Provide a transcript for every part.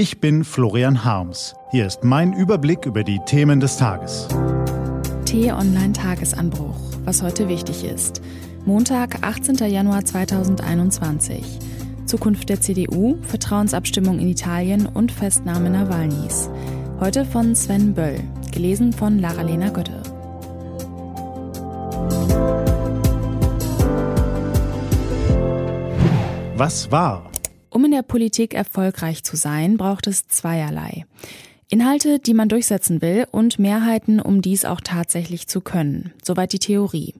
Ich bin Florian Harms. Hier ist mein Überblick über die Themen des Tages. T-Online Tagesanbruch, was heute wichtig ist. Montag, 18. Januar 2021. Zukunft der CDU, Vertrauensabstimmung in Italien und Festnahme Nawalnys. Heute von Sven Böll, gelesen von Lara-Lena Götte. Was war? Um in der Politik erfolgreich zu sein, braucht es zweierlei. Inhalte, die man durchsetzen will und Mehrheiten, um dies auch tatsächlich zu können. Soweit die Theorie.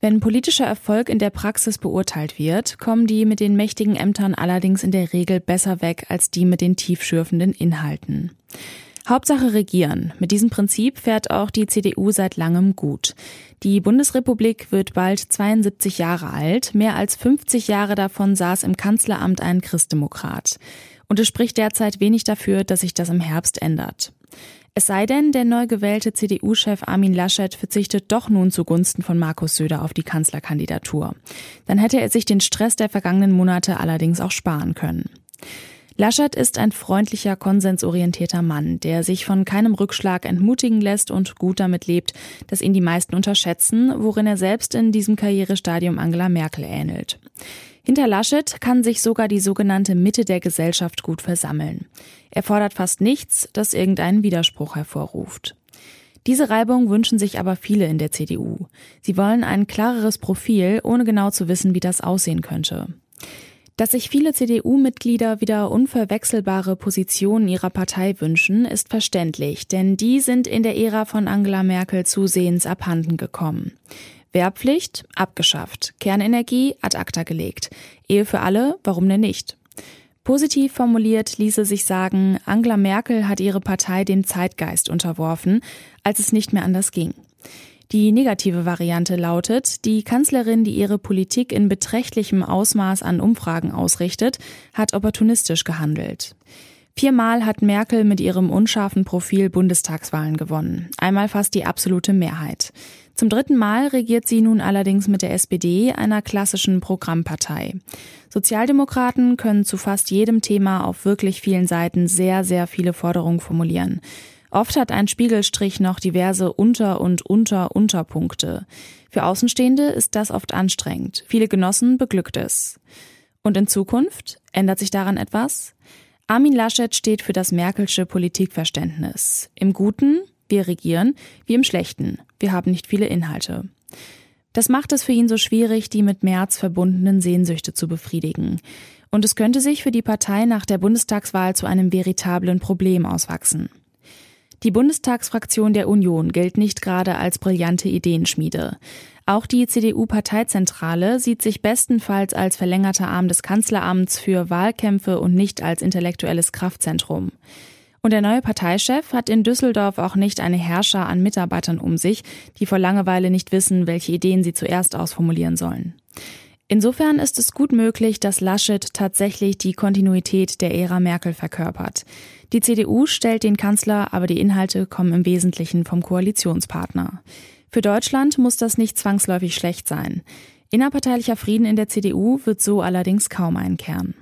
Wenn politischer Erfolg in der Praxis beurteilt wird, kommen die mit den mächtigen Ämtern allerdings in der Regel besser weg als die mit den tiefschürfenden Inhalten. Hauptsache regieren. Mit diesem Prinzip fährt auch die CDU seit langem gut. Die Bundesrepublik wird bald 72 Jahre alt. Mehr als 50 Jahre davon saß im Kanzleramt ein Christdemokrat. Und es spricht derzeit wenig dafür, dass sich das im Herbst ändert. Es sei denn, der neu gewählte CDU-Chef Armin Laschet verzichtet doch nun zugunsten von Markus Söder auf die Kanzlerkandidatur. Dann hätte er sich den Stress der vergangenen Monate allerdings auch sparen können. Laschet ist ein freundlicher, konsensorientierter Mann, der sich von keinem Rückschlag entmutigen lässt und gut damit lebt, dass ihn die meisten unterschätzen, worin er selbst in diesem Karrierestadium Angela Merkel ähnelt. Hinter Laschet kann sich sogar die sogenannte Mitte der Gesellschaft gut versammeln. Er fordert fast nichts, das irgendeinen Widerspruch hervorruft. Diese Reibung wünschen sich aber viele in der CDU. Sie wollen ein klareres Profil, ohne genau zu wissen, wie das aussehen könnte. Dass sich viele CDU-Mitglieder wieder unverwechselbare Positionen ihrer Partei wünschen, ist verständlich, denn die sind in der Ära von Angela Merkel zusehends abhanden gekommen. Wehrpflicht abgeschafft, Kernenergie ad acta gelegt, Ehe für alle, warum denn nicht? Positiv formuliert ließe sich sagen, Angela Merkel hat ihre Partei dem Zeitgeist unterworfen, als es nicht mehr anders ging. Die negative Variante lautet, die Kanzlerin, die ihre Politik in beträchtlichem Ausmaß an Umfragen ausrichtet, hat opportunistisch gehandelt. Viermal hat Merkel mit ihrem unscharfen Profil Bundestagswahlen gewonnen, einmal fast die absolute Mehrheit. Zum dritten Mal regiert sie nun allerdings mit der SPD, einer klassischen Programmpartei. Sozialdemokraten können zu fast jedem Thema auf wirklich vielen Seiten sehr, sehr viele Forderungen formulieren. Oft hat ein Spiegelstrich noch diverse Unter- und Unter-Unterpunkte. Für Außenstehende ist das oft anstrengend. Viele Genossen beglückt es. Und in Zukunft? Ändert sich daran etwas? Armin Laschet steht für das Merkelsche Politikverständnis. Im Guten, wir regieren, wie im Schlechten, wir haben nicht viele Inhalte. Das macht es für ihn so schwierig, die mit März verbundenen Sehnsüchte zu befriedigen. Und es könnte sich für die Partei nach der Bundestagswahl zu einem veritablen Problem auswachsen. Die Bundestagsfraktion der Union gilt nicht gerade als brillante Ideenschmiede. Auch die CDU-Parteizentrale sieht sich bestenfalls als verlängerter Arm des Kanzleramts für Wahlkämpfe und nicht als intellektuelles Kraftzentrum. Und der neue Parteichef hat in Düsseldorf auch nicht eine Herrscher an Mitarbeitern um sich, die vor Langeweile nicht wissen, welche Ideen sie zuerst ausformulieren sollen. Insofern ist es gut möglich, dass Laschet tatsächlich die Kontinuität der Ära Merkel verkörpert. Die CDU stellt den Kanzler, aber die Inhalte kommen im Wesentlichen vom Koalitionspartner. Für Deutschland muss das nicht zwangsläufig schlecht sein. Innerparteilicher Frieden in der CDU wird so allerdings kaum einkehren.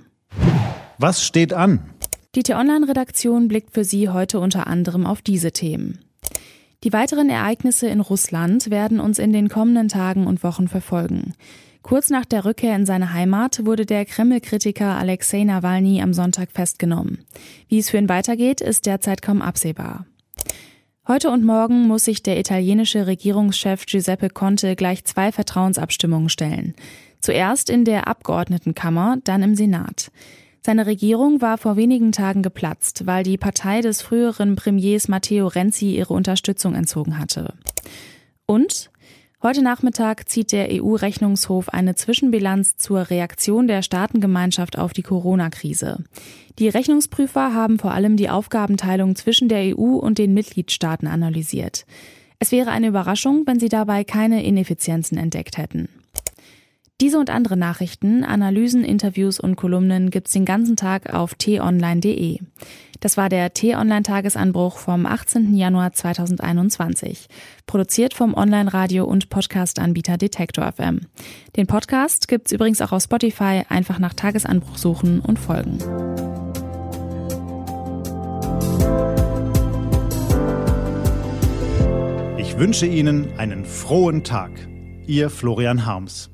Was steht an? Die T-Online-Redaktion blickt für Sie heute unter anderem auf diese Themen. Die weiteren Ereignisse in Russland werden uns in den kommenden Tagen und Wochen verfolgen. Kurz nach der Rückkehr in seine Heimat wurde der Kreml-Kritiker Alexei Nawalny am Sonntag festgenommen. Wie es für ihn weitergeht, ist derzeit kaum absehbar. Heute und morgen muss sich der italienische Regierungschef Giuseppe Conte gleich zwei Vertrauensabstimmungen stellen. Zuerst in der Abgeordnetenkammer, dann im Senat. Seine Regierung war vor wenigen Tagen geplatzt, weil die Partei des früheren Premiers Matteo Renzi ihre Unterstützung entzogen hatte. Und Heute Nachmittag zieht der EU-Rechnungshof eine Zwischenbilanz zur Reaktion der Staatengemeinschaft auf die Corona-Krise. Die Rechnungsprüfer haben vor allem die Aufgabenteilung zwischen der EU und den Mitgliedstaaten analysiert. Es wäre eine Überraschung, wenn sie dabei keine Ineffizienzen entdeckt hätten. Diese und andere Nachrichten, Analysen, Interviews und Kolumnen gibt's den ganzen Tag auf t-online.de. Das war der T-Online-Tagesanbruch vom 18. Januar 2021, produziert vom Online-Radio- und Podcast-Anbieter Detektor FM. Den Podcast gibt's übrigens auch auf Spotify, einfach nach Tagesanbruch suchen und folgen. Ich wünsche Ihnen einen frohen Tag. Ihr Florian Harms.